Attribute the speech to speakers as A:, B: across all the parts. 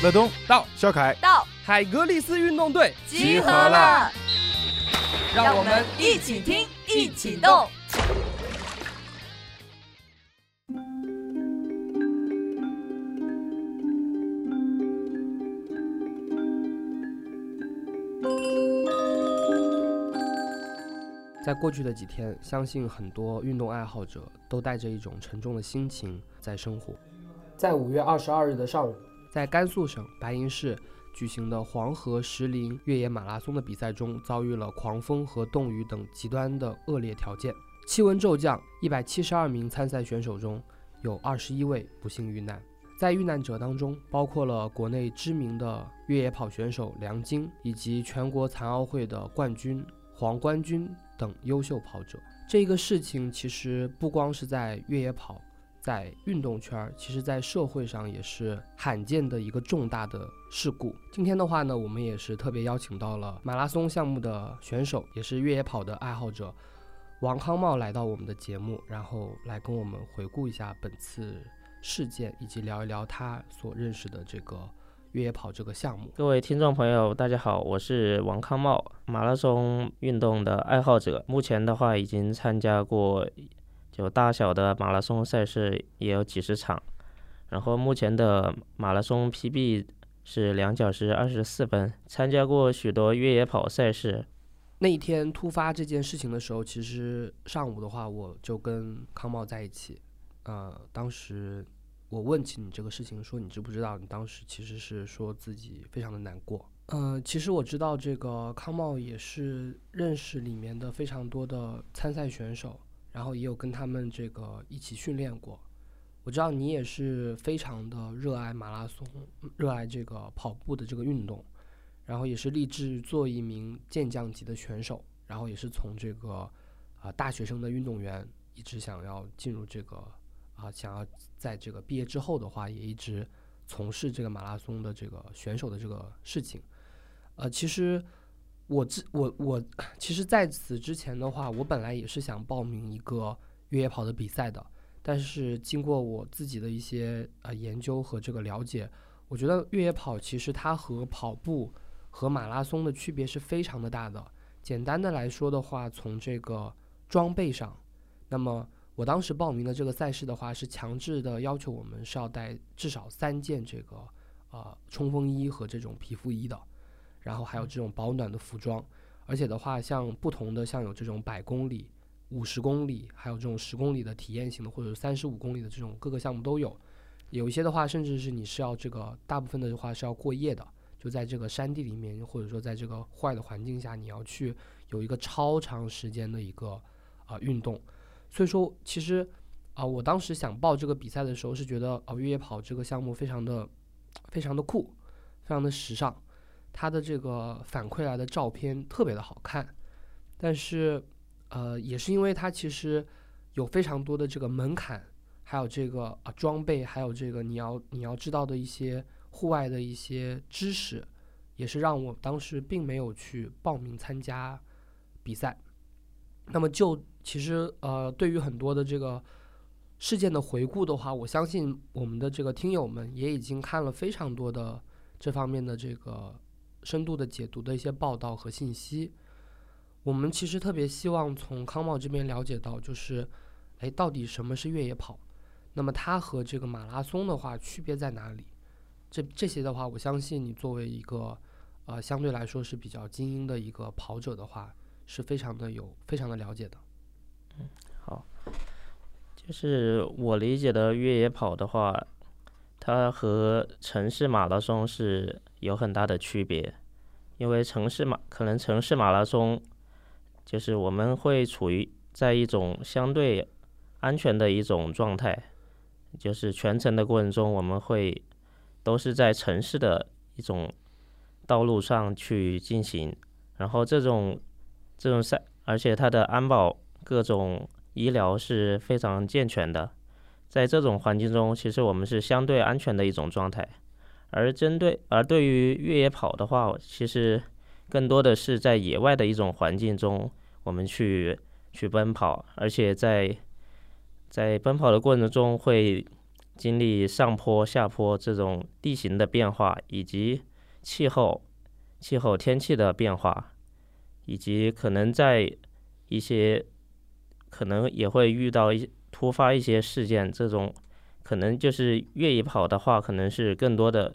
A: 乐东
B: 到，
A: 肖凯。
C: 到，
B: 海格力斯运动队。
C: 集合了，
B: 让我们
C: 一起听，一起动。
B: 在过去的几天，相信很多运动爱好者都带着一种沉重的心情在生活。在五月二十二日的上午，在甘肃省白银市举行的黄河石林越野马拉松的比赛中，遭遇了狂风和冻雨等极端的恶劣条件，气温骤降，一百七十二名参赛选手中有二十一位不幸遇难。在遇难者当中，包括了国内知名的越野跑选手梁晶，以及全国残奥会的冠军黄冠军。等优秀跑者，这个事情其实不光是在越野跑，在运动圈，其实在社会上也是罕见的一个重大的事故。今天的话呢，我们也是特别邀请到了马拉松项目的选手，也是越野跑的爱好者王康茂来到我们的节目，然后来跟我们回顾一下本次事件，以及聊一聊他所认识的这个。越野跑这个项目，
D: 各位听众朋友，大家好，我是王康茂，马拉松运动的爱好者。目前的话，已经参加过就大小的马拉松赛事也有几十场，然后目前的马拉松 PB 是两小时二十四分。参加过许多越野跑赛事。
B: 那一天突发这件事情的时候，其实上午的话，我就跟康茂在一起，呃，当时。我问起你这个事情，说你知不知道？你当时其实是说自己非常的难过。嗯，其实我知道这个康茂也是认识里面的非常多的参赛选手，然后也有跟他们这个一起训练过。我知道你也是非常的热爱马拉松，热爱这个跑步的这个运动，然后也是立志做一名健将级的选手，然后也是从这个啊大学生的运动员一直想要进入这个。啊，想要在这个毕业之后的话，也一直从事这个马拉松的这个选手的这个事情。呃，其实我之我我，其实在此之前的话，我本来也是想报名一个越野跑的比赛的。但是经过我自己的一些呃研究和这个了解，我觉得越野跑其实它和跑步和马拉松的区别是非常的大的。简单的来说的话，从这个装备上，那么。我当时报名的这个赛事的话，是强制的要求我们是要带至少三件这个呃冲锋衣和这种皮肤衣的，然后还有这种保暖的服装，而且的话，像不同的像有这种百公里、五十公里，还有这种十公里的体验型的，或者三十五公里的这种各个项目都有。有一些的话，甚至是你是要这个大部分的话是要过夜的，就在这个山地里面，或者说在这个户外的环境下，你要去有一个超长时间的一个啊运动。所以说，其实啊，我当时想报这个比赛的时候，是觉得啊，越野跑这个项目非常的、非常的酷，非常的时尚，它的这个反馈来的照片特别的好看。但是，呃，也是因为它其实有非常多的这个门槛，还有这个啊装备，还有这个你要你要知道的一些户外的一些知识，也是让我当时并没有去报名参加比赛。那么就其实呃，对于很多的这个事件的回顾的话，我相信我们的这个听友们也已经看了非常多的这方面的这个深度的解读的一些报道和信息。我们其实特别希望从康茂这边了解到，就是哎，到底什么是越野跑？那么它和这个马拉松的话区别在哪里？这这些的话，我相信你作为一个呃相对来说是比较精英的一个跑者的话。是非常的有非常的了解的，
D: 嗯，好，就是我理解的越野跑的话，它和城市马拉松是有很大的区别，因为城市马可能城市马拉松，就是我们会处于在一种相对安全的一种状态，就是全程的过程中我们会都是在城市的一种道路上去进行，然后这种。这种赛，而且它的安保、各种医疗是非常健全的。在这种环境中，其实我们是相对安全的一种状态。而针对，而对于越野跑的话，其实更多的是在野外的一种环境中，我们去去奔跑，而且在在奔跑的过程中会经历上坡、下坡这种地形的变化，以及气候、气候天气的变化，以及可能在一些可能也会遇到一突发一些事件，这种可能就是越野跑的话，可能是更多的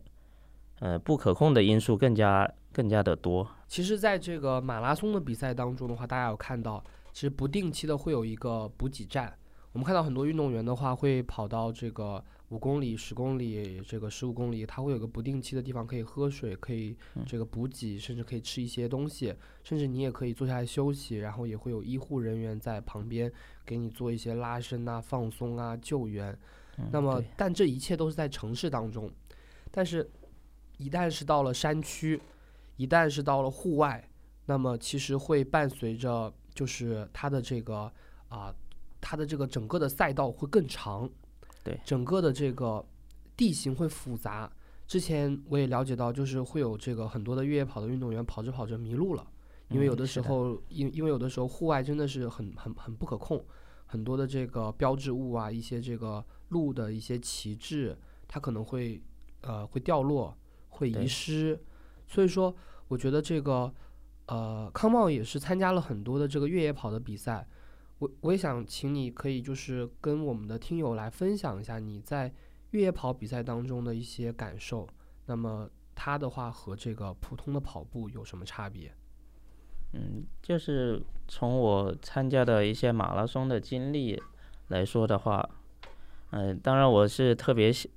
D: 呃不可控的因素更加更加的多。
B: 其实，在这个马拉松的比赛当中的话，大家有看到，其实不定期的会有一个补给站。我们看到很多运动员的话，会跑到这个五公里、十公里、这个十五公里，他会有个不定期的地方可以喝水，可以这个补给，甚至可以吃一些东西，甚至你也可以坐下来休息，然后也会有医护人员在旁边给你做一些拉伸啊、放松啊、救援。那么，但这一切都是在城市当中，但是，一旦是到了山区，一旦是到了户外，那么其实会伴随着就是它的这个啊。它的这个整个的赛道会更长，
D: 对，
B: 整个的这个地形会复杂。之前我也了解到，就是会有这个很多的越野跑的运动员跑着跑着迷路了，因为有的时候，因因为有的时候户外真的是很很很不可控，很多的这个标志物啊，一些这个路的一些旗帜，它可能会呃会掉落，会遗失。所以说，我觉得这个呃康茂也是参加了很多的这个越野跑的比赛。我我也想请你，可以就是跟我们的听友来分享一下你在越野跑比赛当中的一些感受。那么它的话和这个普通的跑步有什么差别？
D: 嗯，就是从我参加的一些马拉松的经历来说的话，嗯，当然我是特别喜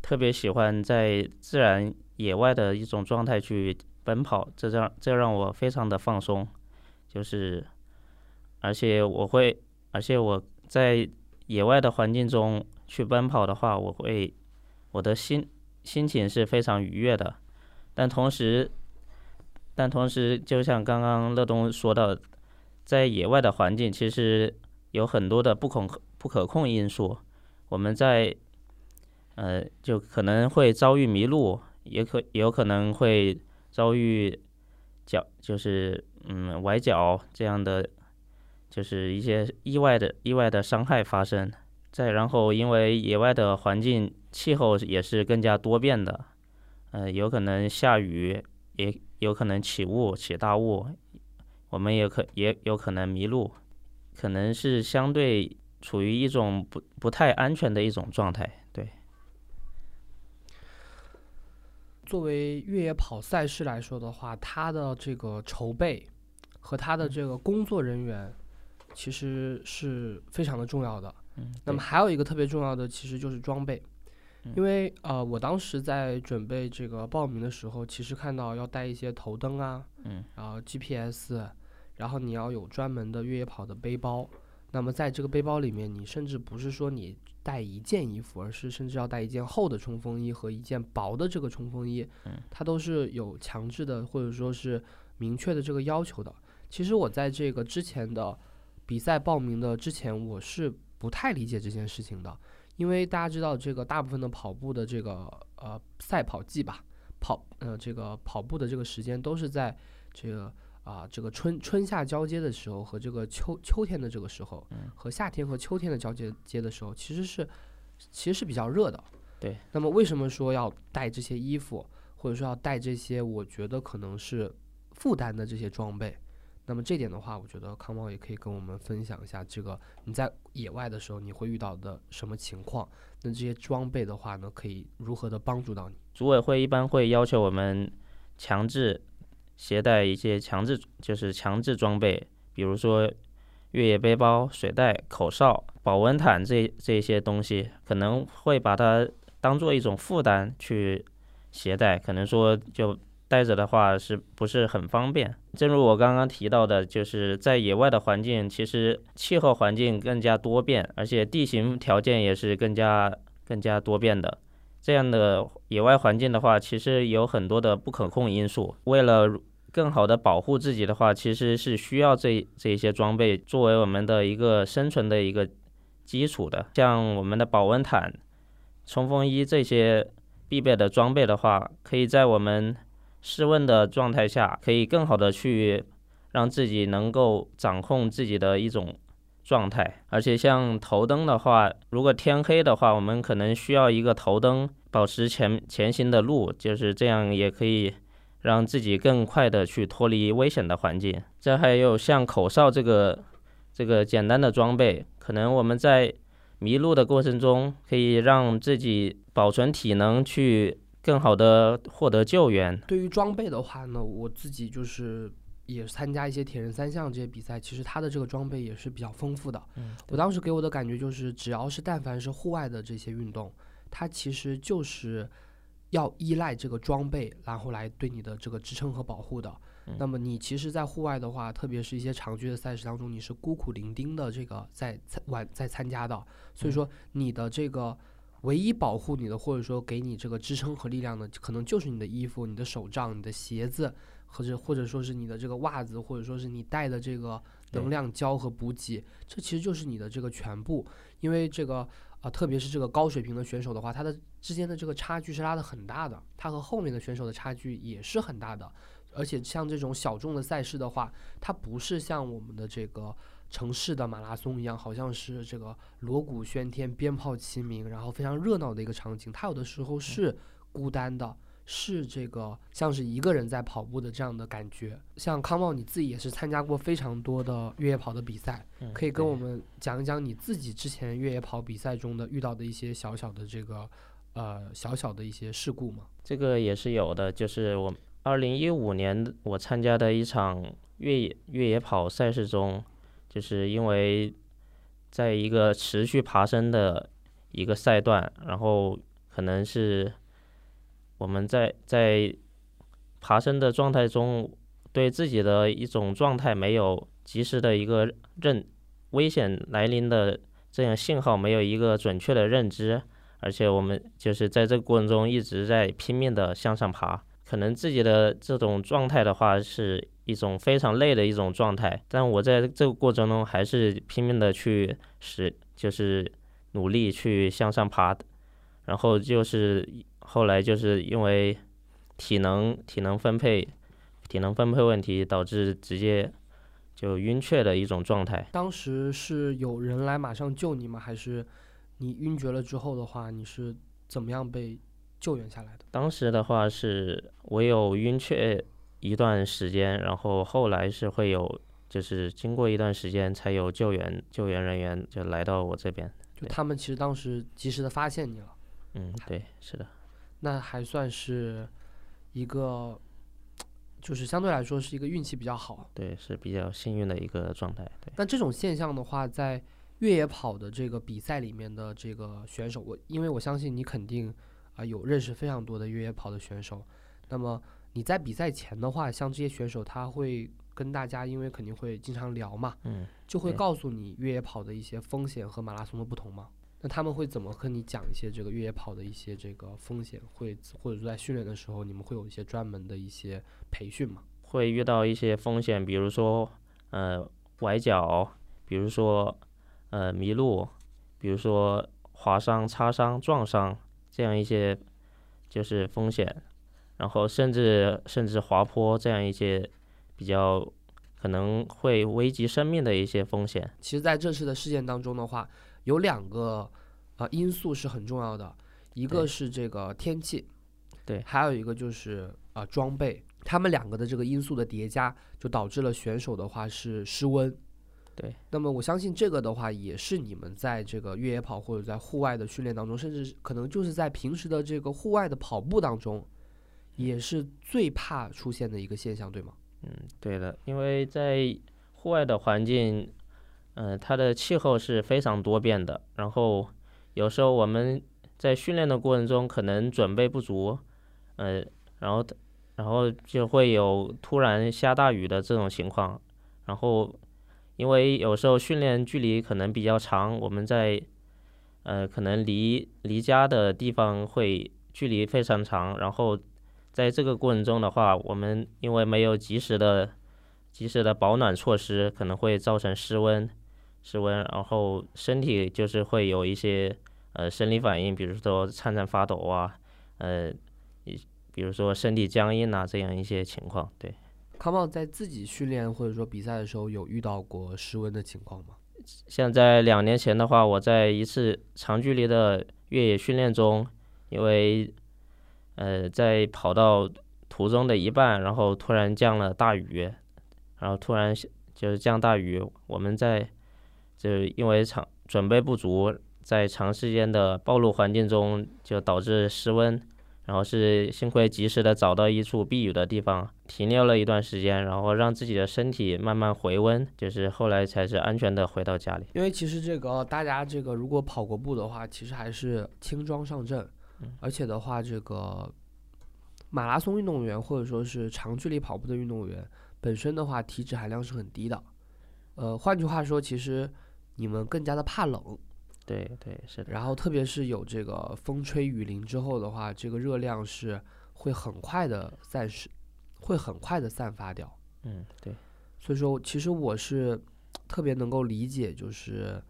D: 特别喜欢在自然野外的一种状态去奔跑，这让这让我非常的放松，就是。而且我会，而且我在野外的环境中去奔跑的话，我会，我的心心情是非常愉悦的。但同时，但同时，就像刚刚乐东说的，在野外的环境其实有很多的不可不可控因素。我们在，呃，就可能会遭遇迷路，也可有可能会遭遇脚就是嗯崴脚这样的。就是一些意外的意外的伤害发生，再然后因为野外的环境气候也是更加多变的，呃，有可能下雨，也有可能起雾起大雾，我们也可也有可能迷路，可能是相对处于一种不不太安全的一种状态。对，
B: 作为越野跑赛事来说的话，它的这个筹备和它的这个工作人员。其实是非常的重要的。
D: 嗯，
B: 那么还有一个特别重要的，其实就是装备。因为呃，我当时在准备这个报名的时候，其实看到要带一些头灯啊，
D: 嗯，
B: 然后 GPS，然后你要有专门的越野跑的背包。那么在这个背包里面，你甚至不是说你带一件衣服，而是甚至要带一件厚的冲锋衣和一件薄的这个冲锋衣。
D: 嗯，
B: 它都是有强制的或者说是明确的这个要求的。其实我在这个之前的。比赛报名的之前，我是不太理解这件事情的，因为大家知道，这个大部分的跑步的这个呃赛跑季吧，跑呃这个跑步的这个时间都是在这个啊这个春春夏交接的时候和这个秋秋天的这个时候，和夏天和秋天的交接接的时候，其实是其实是比较热的。
D: 对。
B: 那么为什么说要带这些衣服，或者说要带这些我觉得可能是负担的这些装备？那么这点的话，我觉得康茂也可以跟我们分享一下，这个你在野外的时候你会遇到的什么情况？那这些装备的话呢，可以如何的帮助到你？
D: 组委会一般会要求我们强制携带一些强制，就是强制装备，比如说越野背包、水袋、口哨、保温毯这这些东西，可能会把它当做一种负担去携带，可能说就。带着的话是不是很方便？正如我刚刚提到的，就是在野外的环境，其实气候环境更加多变，而且地形条件也是更加更加多变的。这样的野外环境的话，其实有很多的不可控因素。为了更好的保护自己的话，其实是需要这这些装备作为我们的一个生存的一个基础的。像我们的保温毯、冲锋衣这些必备的装备的话，可以在我们室温的状态下，可以更好的去让自己能够掌控自己的一种状态。而且像头灯的话，如果天黑的话，我们可能需要一个头灯保持前前行的路，就是这样也可以让自己更快的去脱离危险的环境。这还有像口哨这个这个简单的装备，可能我们在迷路的过程中，可以让自己保存体能去。更好的获得救援。
B: 对于装备的话呢，我自己就是也参加一些铁人三项这些比赛，其实它的这个装备也是比较丰富的。
D: 嗯，
B: 我当时给我的感觉就是，只要是但凡是户外的这些运动，它其实就是要依赖这个装备，然后来对你的这个支撑和保护的。那么你其实，在户外的话，特别是一些长距的赛事当中，你是孤苦伶仃的这个在参玩在参加的，所以说你的这个。唯一保护你的，或者说给你这个支撑和力量的，可能就是你的衣服、你的手杖、你的鞋子，或者或者说是你的这个袜子，或者说是你带的这个能量胶和补给，这其实就是你的这个全部。因为这个啊，特别是这个高水平的选手的话，他的之间的这个差距是拉的很大的，他和后面的选手的差距也是很大的。而且像这种小众的赛事的话，它不是像我们的这个。城市的马拉松一样，好像是这个锣鼓喧天、鞭炮齐鸣，然后非常热闹的一个场景。它有的时候是孤单的，是这个像是一个人在跑步的这样的感觉。像康茂，你自己也是参加过非常多的越野跑的比赛，可以跟我们讲一讲你自己之前越野跑比赛中的遇到的一些小小的这个呃小小的一些事故吗？
D: 这个也是有的，就是我二零一五年我参加的一场越野越野跑赛事中。就是因为在一个持续爬升的一个赛段，然后可能是我们在在爬升的状态中，对自己的一种状态没有及时的一个认危险来临的这样信号没有一个准确的认知，而且我们就是在这个过程中一直在拼命的向上爬，可能自己的这种状态的话是。一种非常累的一种状态，但我在这个过程中还是拼命的去使，就是努力去向上爬，然后就是后来就是因为体能体能分配体能分配问题，导致直接就晕厥的一种状态。
B: 当时是有人来马上救你吗？还是你晕厥了之后的话，你是怎么样被救援下来的？
D: 当时的话是我有晕厥。一段时间，然后后来是会有，就是经过一段时间才有救援救援人员就来到我这边。
B: 就他们其实当时及时的发现你了。
D: 嗯，对，是的。
B: 那还算是一个，就是相对来说是一个运气比较好。
D: 对，是比较幸运的一个状态。对。
B: 那这种现象的话，在越野跑的这个比赛里面的这个选手，我因为我相信你肯定啊有认识非常多的越野跑的选手，那么。你在比赛前的话，像这些选手，他会跟大家，因为肯定会经常聊嘛，
D: 嗯，
B: 就会告诉你越野跑的一些风险和马拉松的不同吗？那他们会怎么和你讲一些这个越野跑的一些这个风险？会或者说在训练的时候，你们会有一些专门的一些培训吗？
D: 会遇到一些风险，比如说呃崴脚，比如说呃迷路，比如说划伤、擦伤、撞伤这样一些就是风险。然后甚至甚至滑坡这样一些比较可能会危及生命的一些风险。
B: 其实，在这次的事件当中的话，有两个呃因素是很重要的，一个是这个天气，
D: 对，
B: 还有一个就是啊装备。他们两个的这个因素的叠加，就导致了选手的话是失温。
D: 对。
B: 那么我相信这个的话，也是你们在这个越野跑或者在户外的训练当中，甚至可能就是在平时的这个户外的跑步当中。也是最怕出现的一个现象，对吗？
D: 嗯，对的，因为在户外的环境，嗯，它的气候是非常多变的。然后有时候我们在训练的过程中可能准备不足，呃，然后然后就会有突然下大雨的这种情况。然后因为有时候训练距离可能比较长，我们在呃可能离离家的地方会距离非常长，然后。在这个过程中的话，我们因为没有及时的、及时的保暖措施，可能会造成失温、失温，然后身体就是会有一些呃生理反应，比如说颤颤发抖啊，呃，比如说身体僵硬啊这样一些情况。对，
B: 康茂在自己训练或者说比赛的时候有遇到过失温的情况吗？
D: 像在两年前的话，我在一次长距离的越野训练中，因为呃在跑到途中的一半，然后突然降了大雨，然后突然就是降大雨，我们在就因为长准备不足，在长时间的暴露环境中，就导致失温。然后是幸亏及时的找到一处避雨的地方停留了一段时间，然后让自己的身体慢慢回温，就是后来才是安全的回到家里。
B: 因为其实这个大家这个如果跑过步的话，其实还是轻装上阵，而且的话，这个马拉松运动员或者说是长距离跑步的运动员本身的话，体脂含量是很低的。呃，换句话说，其实你们更加的怕冷。
D: 对对是的，
B: 然后特别是有这个风吹雨淋之后的话，这个热量是会很快的散失，会很快的散发掉。
D: 嗯，对。
B: 所以说，其实我是特别能够理解，就是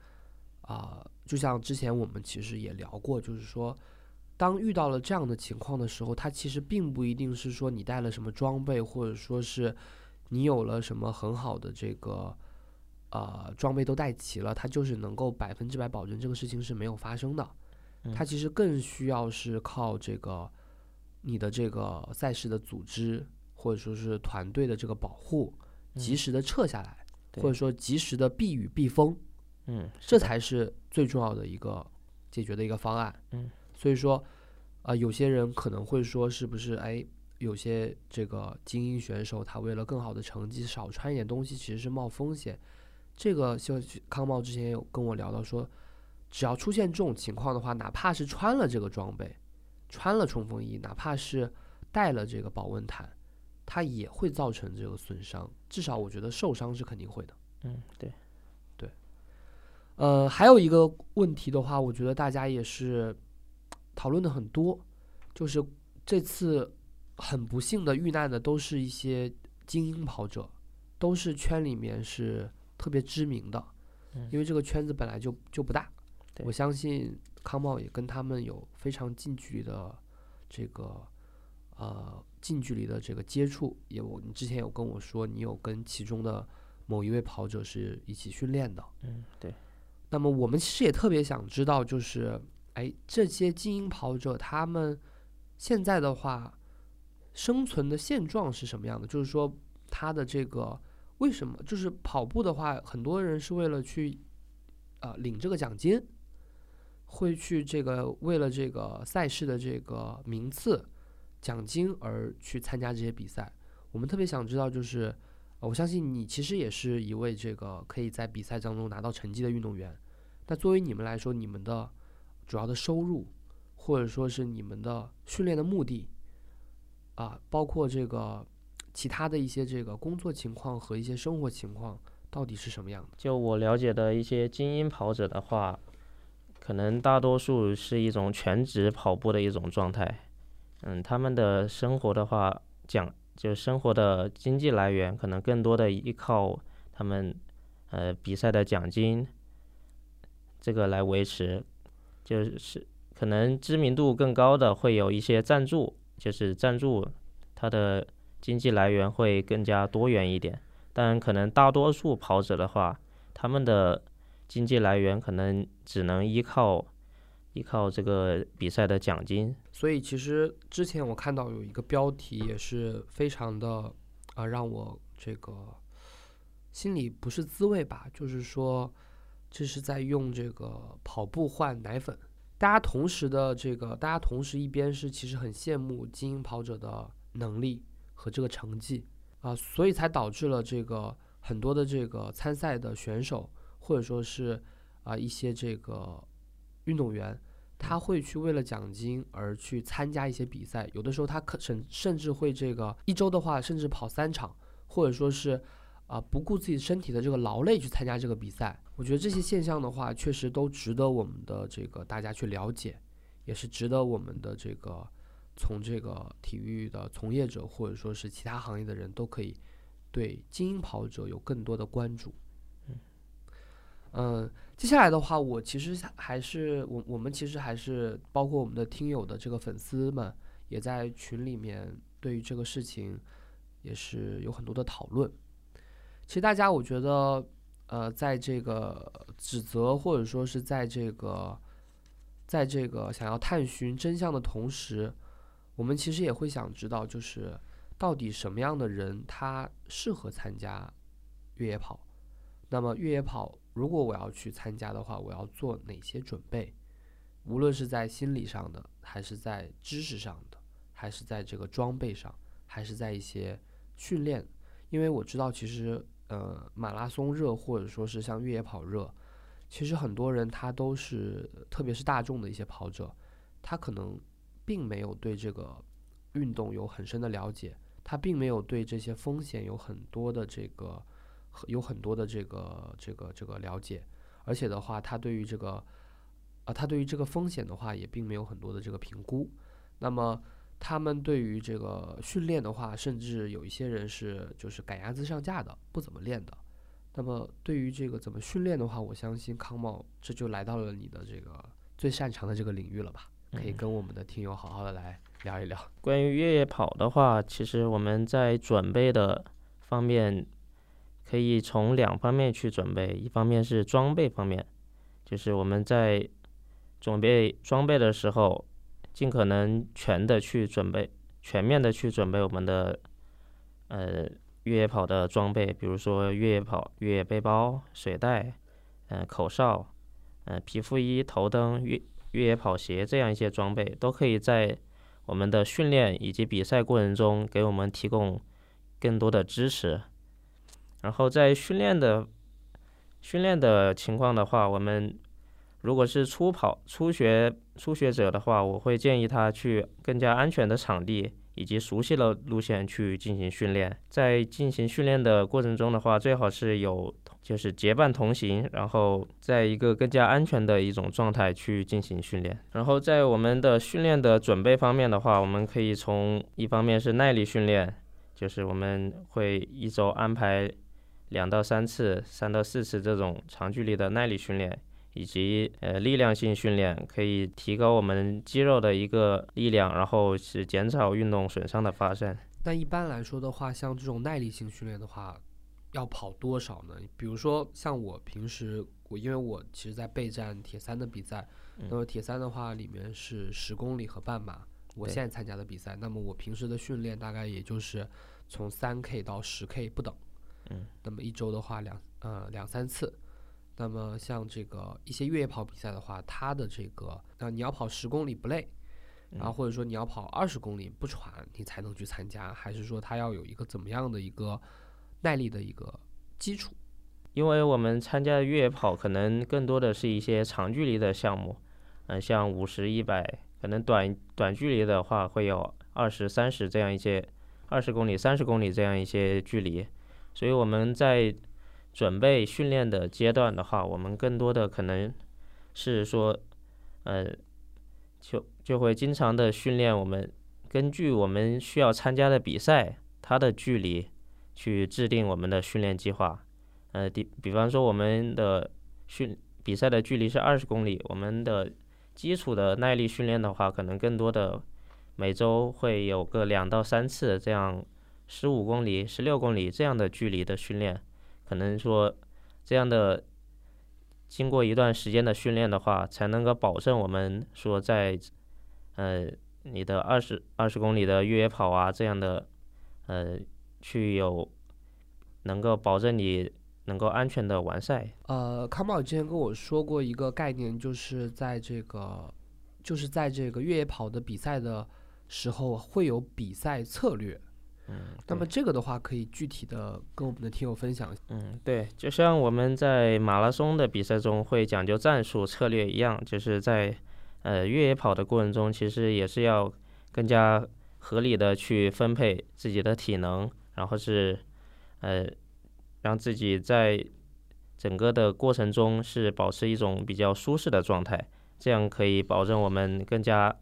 B: 啊，就像之前我们其实也聊过，就是说，当遇到了这样的情况的时候，它其实并不一定是说你带了什么装备，或者说是你有了什么很好的这个。呃，装备都带齐了，他就是能够百分之百保证这个事情是没有发生的。他其实更需要是靠这个你的这个赛事的组织，或者说是团队的这个保护，及时的撤下来，或者说及时的避雨避风。
D: 嗯，
B: 这才是最重要的一个解决的一个方案。
D: 嗯，
B: 所以说，啊，有些人可能会说，是不是？哎，有些这个精英选手，他为了更好的成绩，少穿一点东西，其实是冒风险。这个就康茂之前有跟我聊到说，只要出现这种情况的话，哪怕是穿了这个装备，穿了冲锋衣，哪怕是带了这个保温毯，它也会造成这个损伤。至少我觉得受伤是肯定会的。
D: 嗯，对，
B: 对。呃，还有一个问题的话，我觉得大家也是讨论的很多，就是这次很不幸的遇难的都是一些精英跑者，都是圈里面是。特别知名的，因为这个圈子本来就就不大，我相信康茂也跟他们有非常近距离的这个呃近距离的这个接触。也我你之前有跟我说，你有跟其中的某一位跑者是一起训练的。
D: 嗯，对。
B: 那么我们其实也特别想知道，就是哎，这些精英跑者他们现在的话生存的现状是什么样的？就是说他的这个。为什么？就是跑步的话，很多人是为了去，呃，领这个奖金，会去这个为了这个赛事的这个名次、奖金而去参加这些比赛。我们特别想知道，就是，我相信你其实也是一位这个可以在比赛当中拿到成绩的运动员。那作为你们来说，你们的主要的收入，或者说是你们的训练的目的，啊，包括这个。其他的一些这个工作情况和一些生活情况到底是什么样的？
D: 就我了解的一些精英跑者的话，可能大多数是一种全职跑步的一种状态。嗯，他们的生活的话，讲就生活的经济来源可能更多的依靠他们呃比赛的奖金这个来维持。就是可能知名度更高的会有一些赞助，就是赞助他的。经济来源会更加多元一点，但可能大多数跑者的话，他们的经济来源可能只能依靠依靠这个比赛的奖金。
B: 所以其实之前我看到有一个标题也是非常的啊，让我这个心里不是滋味吧，就是说这是在用这个跑步换奶粉。大家同时的这个，大家同时一边是其实很羡慕精英跑者的能力。和这个成绩啊，所以才导致了这个很多的这个参赛的选手，或者说是啊一些这个运动员，他会去为了奖金而去参加一些比赛。有的时候他可甚甚至会这个一周的话，甚至跑三场，或者说是啊不顾自己身体的这个劳累去参加这个比赛。我觉得这些现象的话，确实都值得我们的这个大家去了解，也是值得我们的这个。从这个体育的从业者，或者说是其他行业的人都可以对精英跑者有更多的关注。嗯，接下来的话，我其实还是我我们其实还是包括我们的听友的这个粉丝们，也在群里面对于这个事情也是有很多的讨论。其实大家我觉得，呃，在这个指责或者说是在这个，在这个想要探寻真相的同时，我们其实也会想知道，就是到底什么样的人他适合参加越野跑？那么越野跑，如果我要去参加的话，我要做哪些准备？无论是在心理上的，还是在知识上的，还是在这个装备上，还是在一些训练？因为我知道，其实。呃，马拉松热或者说是像越野跑热，其实很多人他都是，特别是大众的一些跑者，他可能并没有对这个运动有很深的了解，他并没有对这些风险有很多的这个有很多的这个这个这个了解，而且的话，他对于这个啊，他对于这个风险的话，也并没有很多的这个评估，那么。他们对于这个训练的话，甚至有一些人是就是赶鸭子上架的，不怎么练的。那么对于这个怎么训练的话，我相信康茂这就来到了你的这个最擅长的这个领域了吧？可以跟我们的听友好好的来聊一聊。
D: 关于越野跑的话，其实我们在准备的方面可以从两方面去准备，一方面是装备方面，就是我们在准备装备的时候。尽可能全的去准备，全面的去准备我们的呃越野跑的装备，比如说越野跑越野背包、水袋、嗯口哨、嗯皮肤衣、头灯、越越野跑鞋这样一些装备，都可以在我们的训练以及比赛过程中给我们提供更多的支持。然后在训练的训练的情况的话，我们。如果是初跑、初学、初学者的话，我会建议他去更加安全的场地以及熟悉的路线去进行训练。在进行训练的过程中的话，最好是有就是结伴同行，然后在一个更加安全的一种状态去进行训练。然后在我们的训练的准备方面的话，我们可以从一方面是耐力训练，就是我们会一周安排两到三次、三到四次这种长距离的耐力训练。以及呃力量性训练可以提高我们肌肉的一个力量，然后是减少运动损伤的发生。
B: 那一般来说的话，像这种耐力性训练的话，要跑多少呢？比如说像我平时我因为我其实在备战铁三的比赛，那么铁三的话里面是十公里和半马，我现在参加的比赛，那么我平时的训练大概也就是从三 K 到十 K 不等，
D: 嗯，
B: 那么一周的话两呃两三次。那么像这个一些越野跑比赛的话，它的这个，那你要跑十公里不累，然后或者说你要跑二十公里不喘，你才能去参加，还是说它要有一个怎么样的一个耐力的一个基础？
D: 因为我们参加越野跑可能更多的是一些长距离的项目，嗯，像五十一百，可能短短距离的话会有二十三十这样一些，二十公里、三十公里这样一些距离，所以我们在。准备训练的阶段的话，我们更多的可能是说，呃，就就会经常的训练我们根据我们需要参加的比赛它的距离去制定我们的训练计划。呃，比比方说我们的训比赛的距离是二十公里，我们的基础的耐力训练的话，可能更多的每周会有个两到三次这样十五公里、十六公里这样的距离的训练。可能说，这样的经过一段时间的训练的话，才能够保证我们说在，呃，你的二十二十公里的越野跑啊这样的，呃，去有能够保证你能够安全的完赛。
B: 呃，康宝之前跟我说过一个概念，就是在这个，就是在这个越野跑的比赛的时候会有比赛策略。
D: 嗯，
B: 那么这个的话，可以具体的跟我们的听友分享。
D: 嗯，对，就像我们在马拉松的比赛中会讲究战术策略一样，就是在呃越野跑的过程中，其实也是要更加合理的去分配自己的体能，然后是呃让自己在整个的过程中是保持一种比较舒适的状态，这样可以保证我们更加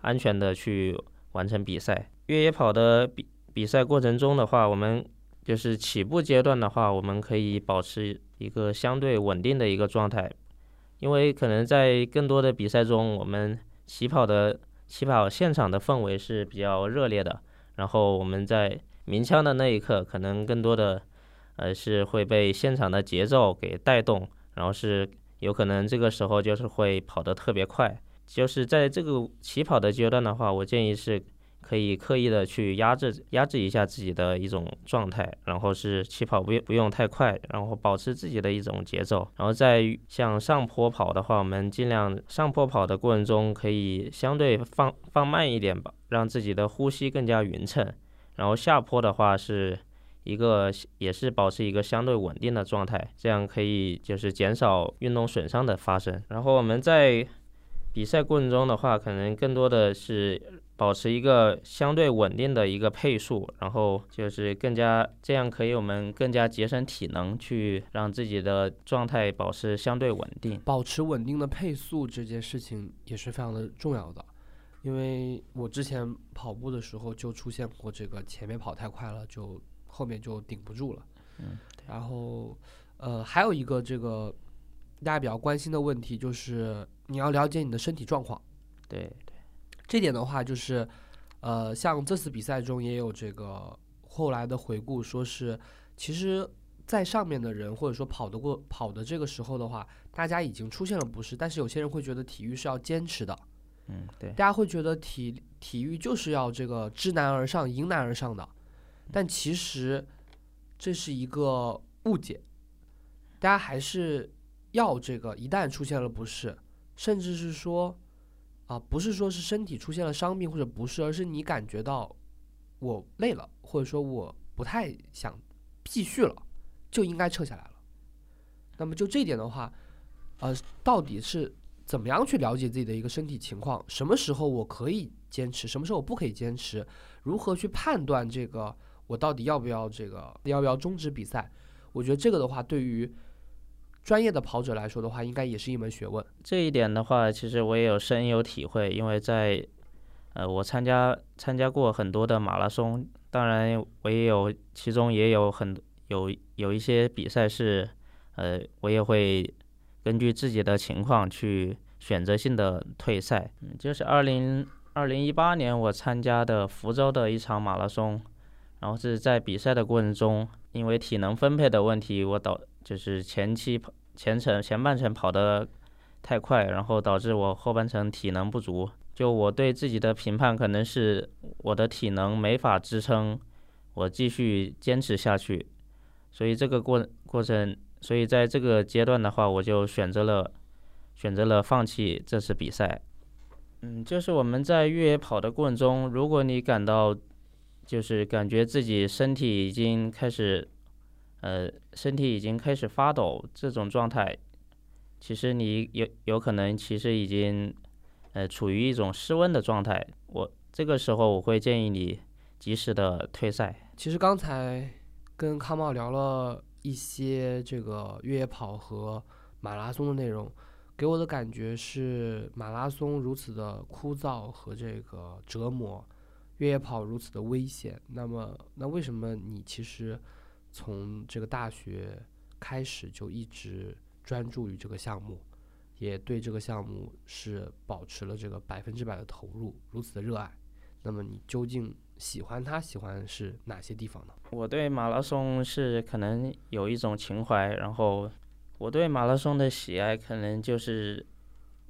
D: 安全的去完成比赛。越野跑的比。比赛过程中的话，我们就是起步阶段的话，我们可以保持一个相对稳定的一个状态，因为可能在更多的比赛中，我们起跑的起跑现场的氛围是比较热烈的，然后我们在鸣枪的那一刻，可能更多的呃是会被现场的节奏给带动，然后是有可能这个时候就是会跑得特别快。就是在这个起跑的阶段的话，我建议是。可以刻意的去压制压制一下自己的一种状态，然后是起跑不不用太快，然后保持自己的一种节奏。然后在向上坡跑的话，我们尽量上坡跑的过程中可以相对放放慢一点吧，让自己的呼吸更加匀称。然后下坡的话是一个也是保持一个相对稳定的状态，这样可以就是减少运动损伤的发生。然后我们在比赛过程中的话，可能更多的是。保持一个相对稳定的一个配速，然后就是更加这样可以我们更加节省体能，去让自己的状态保持相对稳定。
B: 保持稳定的配速这件事情也是非常的重要的，因为我之前跑步的时候就出现过这个前面跑太快了，就后面就顶不住了。
D: 嗯，
B: 然后呃还有一个这个大家比较关心的问题就是你要了解你的身体状况。
D: 对对。
B: 这点的话，就是，呃，像这次比赛中也有这个后来的回顾，说是其实，在上面的人或者说跑得过跑的这个时候的话，大家已经出现了不适，但是有些人会觉得体育是要坚持的，
D: 嗯，对，
B: 大家会觉得体体育就是要这个知难而上、迎难而上的，但其实这是一个误解，大家还是要这个一旦出现了不适，甚至是说。啊，不是说是身体出现了伤病或者不适，而是你感觉到我累了，或者说我不太想继续了，就应该撤下来了。那么就这点的话，呃，到底是怎么样去了解自己的一个身体情况？什么时候我可以坚持？什么时候我不可以坚持？如何去判断这个我到底要不要这个要不要终止比赛？我觉得这个的话，对于专业的跑者来说的话，应该也是一门学问。
D: 这一点的话，其实我也有深有体会，因为在，呃，我参加参加过很多的马拉松，当然我也有，其中也有很有有一些比赛是，呃，我也会根据自己的情况去选择性的退赛。嗯，就是二零二零一八年我参加的福州的一场马拉松，然后是在比赛的过程中，因为体能分配的问题，我导就是前期跑。前程前半程跑得太快，然后导致我后半程体能不足。就我对自己的评判，可能是我的体能没法支撑我继续坚持下去。所以这个过过程，所以在这个阶段的话，我就选择了选择了放弃这次比赛。嗯，就是我们在越野跑的过程中，如果你感到就是感觉自己身体已经开始。呃，身体已经开始发抖，这种状态，其实你有有可能其实已经，呃，处于一种失温的状态。我这个时候我会建议你及时的退赛。
B: 其实刚才跟康茂聊了一些这个越野跑和马拉松的内容，给我的感觉是马拉松如此的枯燥和这个折磨，越野跑如此的危险。那么，那为什么你其实？从这个大学开始就一直专注于这个项目，也对这个项目是保持了这个百分之百的投入，如此的热爱。那么你究竟喜欢它？喜欢是哪些地方呢？
D: 我对马拉松是可能有一种情怀，然后我对马拉松的喜爱可能就是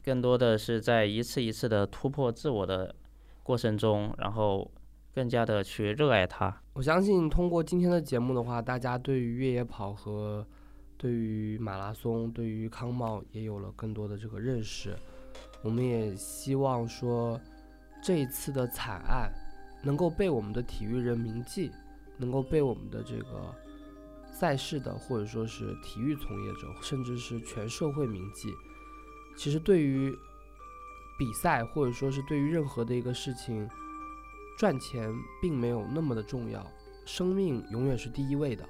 D: 更多的是在一次一次的突破自我的过程中，然后。更加的去热爱它。
B: 我相信通过今天的节目的话，大家对于越野跑和对于马拉松、对于康茂也有了更多的这个认识。我们也希望说，这一次的惨案能够被我们的体育人铭记，能够被我们的这个赛事的或者说是体育从业者，甚至是全社会铭记。其实对于比赛或者说是对于任何的一个事情。赚钱并没有那么的重要，生命永远是第一位的。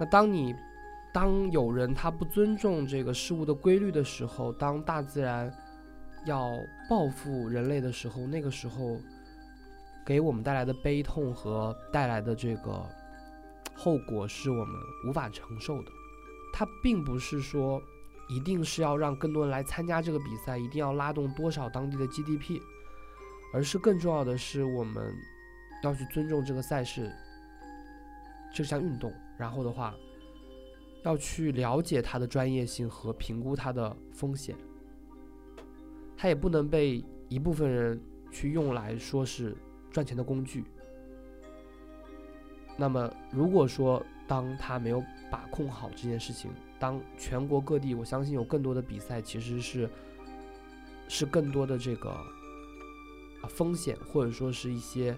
B: 那当你，当有人他不尊重这个事物的规律的时候，当大自然要报复人类的时候，那个时候给我们带来的悲痛和带来的这个后果是我们无法承受的。它并不是说。一定是要让更多人来参加这个比赛，一定要拉动多少当地的 GDP，而是更重要的是，我们要去尊重这个赛事这项运动，然后的话，要去了解它的专业性和评估它的风险，它也不能被一部分人去用来说是赚钱的工具。那么，如果说当他没有把控好这件事情，当全国各地，我相信有更多的比赛其实是是更多的这个风险，或者说是一些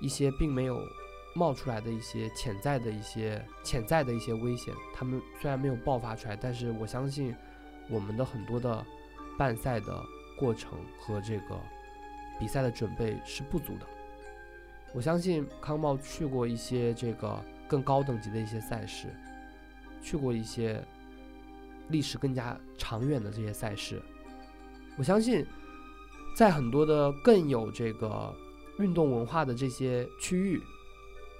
B: 一些并没有冒出来的一些潜在的一些潜在的一些危险，他们虽然没有爆发出来，但是我相信我们的很多的办赛的过程和这个比赛的准备是不足的。我相信康茂去过一些这个更高等级的一些赛事，去过一些历史更加长远的这些赛事。我相信，在很多的更有这个运动文化的这些区域、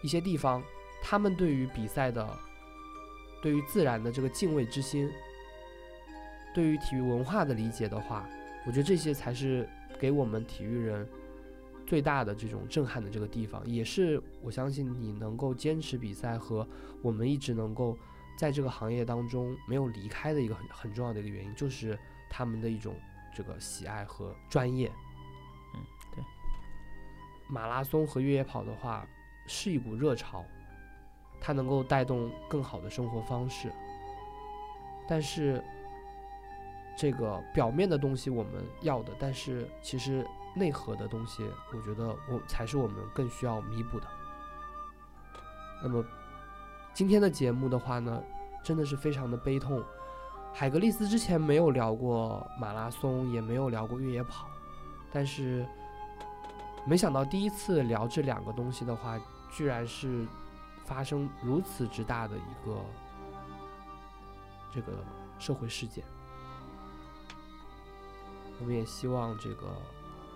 B: 一些地方，他们对于比赛的、对于自然的这个敬畏之心，对于体育文化的理解的话，我觉得这些才是给我们体育人。最大的这种震撼的这个地方，也是我相信你能够坚持比赛和我们一直能够在这个行业当中没有离开的一个很很重要的一个原因，就是他们的一种这个喜爱和专业。
D: 嗯，对。
B: 马拉松和越野跑的话是一股热潮，它能够带动更好的生活方式，但是这个表面的东西我们要的，但是其实。内核的东西，我觉得我才是我们更需要弥补的。那么今天的节目的话呢，真的是非常的悲痛。海格力斯之前没有聊过马拉松，也没有聊过越野跑，但是没想到第一次聊这两个东西的话，居然是发生如此之大的一个这个社会事件。我们也希望这个。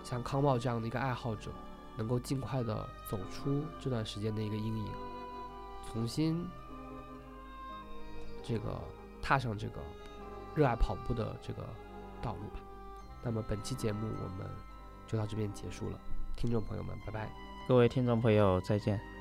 B: 像康茂这样的一个爱好者，能够尽快的走出这段时间的一个阴影，重新这个踏上这个热爱跑步的这个道路吧。那么本期节目我们就到这边结束了，听众朋友们，拜拜。
D: 各位听众朋友，再见。